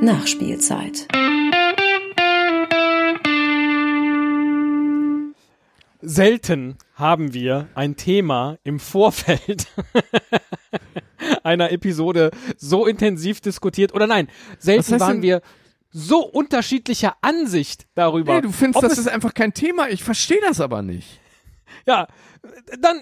Nachspielzeit. Selten haben wir ein Thema im Vorfeld einer Episode so intensiv diskutiert. Oder nein, selten waren wir so unterschiedlicher Ansicht darüber. Nee, du findest, das ist einfach kein Thema. Ich verstehe das aber nicht. Ja, dann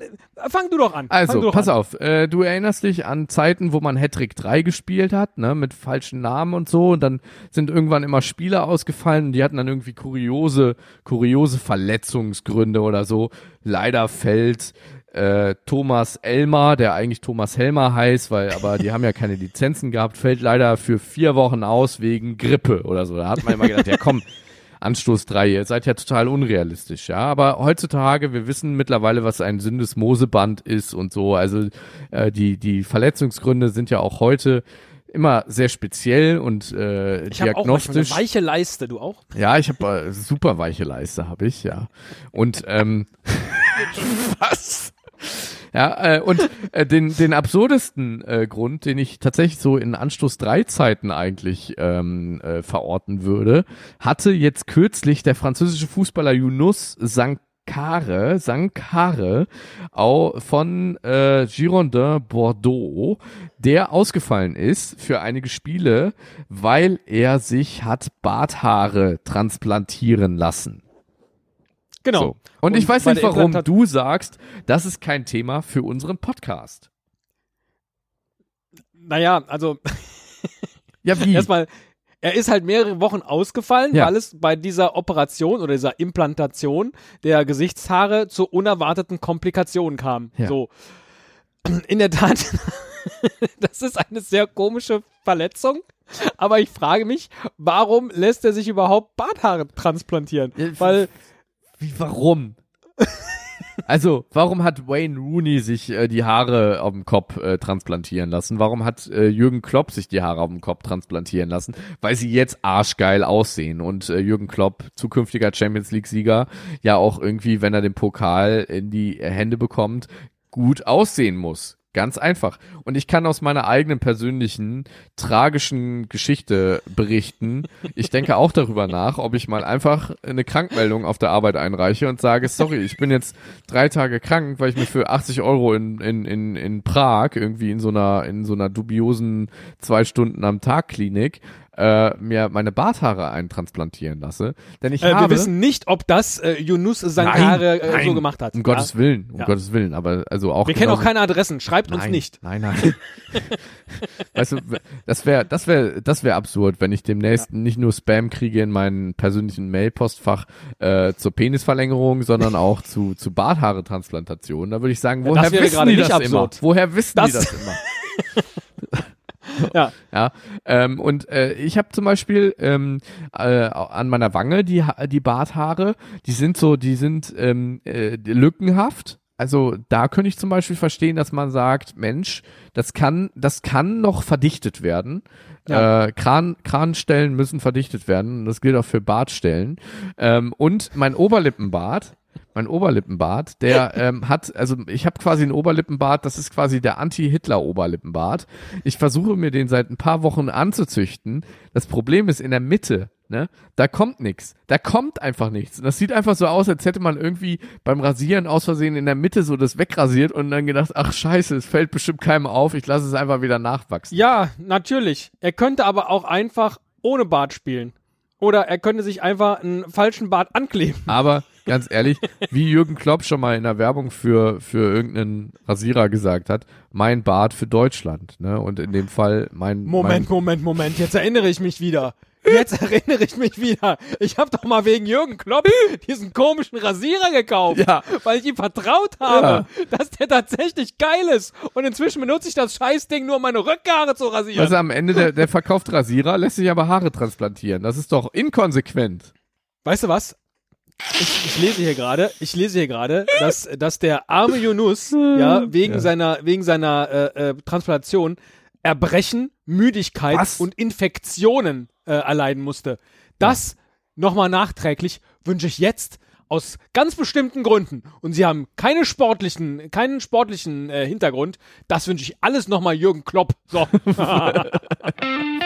fang du doch an. Also, doch pass an. auf, äh, du erinnerst dich an Zeiten, wo man Hattrick 3 gespielt hat, ne, mit falschen Namen und so, und dann sind irgendwann immer Spieler ausgefallen und die hatten dann irgendwie kuriose, kuriose Verletzungsgründe oder so. Leider fällt äh, Thomas Elmar, der eigentlich Thomas Helmer heißt, weil, aber die haben ja keine Lizenzen gehabt, fällt leider für vier Wochen aus wegen Grippe oder so. Da hat man immer gedacht, ja komm, Anstoß 3, ihr seid ja total unrealistisch, ja. Aber heutzutage, wir wissen mittlerweile, was ein Syndesmoseband ist und so. Also äh, die, die Verletzungsgründe sind ja auch heute immer sehr speziell und äh, ich habe auch diagnostisch. eine weiche Leiste, du auch? ja, ich habe äh, super weiche Leiste, habe ich, ja. Und ähm, was? Ja, äh, und äh, den, den absurdesten äh, Grund, den ich tatsächlich so in Anstoß 3 Zeiten eigentlich ähm, äh, verorten würde, hatte jetzt kürzlich der französische Fußballer Yunus Sankare, Sankare auch von äh, Girondin Bordeaux, der ausgefallen ist für einige Spiele, weil er sich hat Barthaare transplantieren lassen. Genau. So. Und, ich weiß nicht, warum du sagst, das ist kein Thema für unseren Podcast. Naja, also Ja, wie? erstmal, er ist halt mehrere Wochen ausgefallen, Ja. weil es bei dieser Operation oder dieser Implantation der Gesichtshaare zu unerwarteten Komplikationen kam. Ja. So. In der Tat, das ist eine sehr komische Verletzung. Aber ich frage mich, warum lässt er sich überhaupt Barthaare transplantieren? Ja, Weil Wie, warum? also, warum hat Wayne Rooney sich äh, die Haare auf dem Kopf äh, transplantieren lassen? Warum hat äh, Jürgen Klopp sich die Haare auf dem Kopf transplantieren lassen? Weil sie jetzt arschgeil aussehen und äh, Jürgen Klopp, zukünftiger Champions League-Sieger, ja auch irgendwie, wenn er den Pokal in die Hände bekommt, gut aussehen muss. Ganz einfach. Und ich kann aus meiner eigenen persönlichen tragischen Geschichte berichten. Ich denke auch darüber nach, ob ich mal einfach eine Krankmeldung auf der Arbeit einreiche und sage, sorry, ich bin jetzt drei Tage krank, weil ich mir für 80 Euro in, in, in, in Prag irgendwie in so einer, in so einer dubiosen zwei Stunden am Tag Klinik äh, mir meine Barthaare eintransplantieren lasse. Denn ich äh, habe wir wissen nicht, ob das äh, Yunus Sankare äh, so nein, gemacht hat. Um Ja? Gottes Willen, um Ja. Gottes Willen. Aber also auch Wir kennen auch keine Adressen. Schreibt uns Nein, nicht. Nein, nein. weißt du, das wäre, das wäre, das wäre absurd, wenn ich demnächst nicht nur Spam kriege in meinem persönlichen Mailpostfach äh, zur Penisverlängerung, sondern auch zu zu Barthaare-Transplantation. Da würde ich sagen, Ja, woher wissen die das absurd. immer? Woher wissen die Das- das immer? Ja. Ja, ähm, und äh, ich habe zum Beispiel ähm, äh, an meiner Wange die die Barthaare, die sind so, die sind ähm, äh, lückenhaft. Also da könnte ich zum Beispiel verstehen, dass man sagt, Mensch, das kann, das kann noch verdichtet werden. Ja. Äh, Kran, Kranstellen müssen verdichtet werden. Das gilt auch für Bartstellen. Ähm, und mein Oberlippenbart, mein Oberlippenbart, der ähm, hat, also ich habe quasi einen Oberlippenbart, das ist quasi der Anti-Hitler-Oberlippenbart. Ich versuche mir den seit ein paar Wochen anzuzüchten. Das Problem ist in der Mitte, ne? Da kommt nichts. Da kommt einfach nichts. Und das sieht einfach so aus, als hätte man irgendwie beim Rasieren aus Versehen in der Mitte so das wegrasiert und dann gedacht, ach scheiße, es fällt bestimmt keinem auf, ich lasse es einfach wieder nachwachsen. Ja, natürlich. Er könnte aber auch einfach ohne Bart spielen. Oder er könnte sich einfach einen falschen Bart ankleben. Aber ganz ehrlich, wie Jürgen Klopp schon mal in der Werbung für, für irgendeinen Rasierer gesagt hat, mein Bart für Deutschland. Ne? Und in dem Fall mein. Moment, mein, Moment, Moment. Jetzt erinnere ich mich wieder. Jetzt erinnere ich mich wieder. Ich habe doch mal wegen Jürgen Klopp diesen komischen Rasierer gekauft, Ja. weil ich ihm vertraut habe, dass der tatsächlich geil ist. Und inzwischen benutze ich das Scheißding nur, um meine Rückhaare zu rasieren. Also am Ende der, der verkauft Rasierer, lässt sich aber Haare transplantieren. Das ist doch inkonsequent. Weißt du was? Ich, ich lese hier gerade, ich lese hier gerade, dass, dass der arme Yunus, ja, wegen Ja. seiner, wegen seiner äh, äh, Transplantation Erbrechen, Müdigkeit Was? und Infektionen äh, erleiden musste. Das nochmal nachträglich wünsche ich jetzt aus ganz bestimmten Gründen. Und sie haben keine sportlichen, keinen sportlichen äh, Hintergrund. Das wünsche ich alles nochmal Jürgen Klopp. So.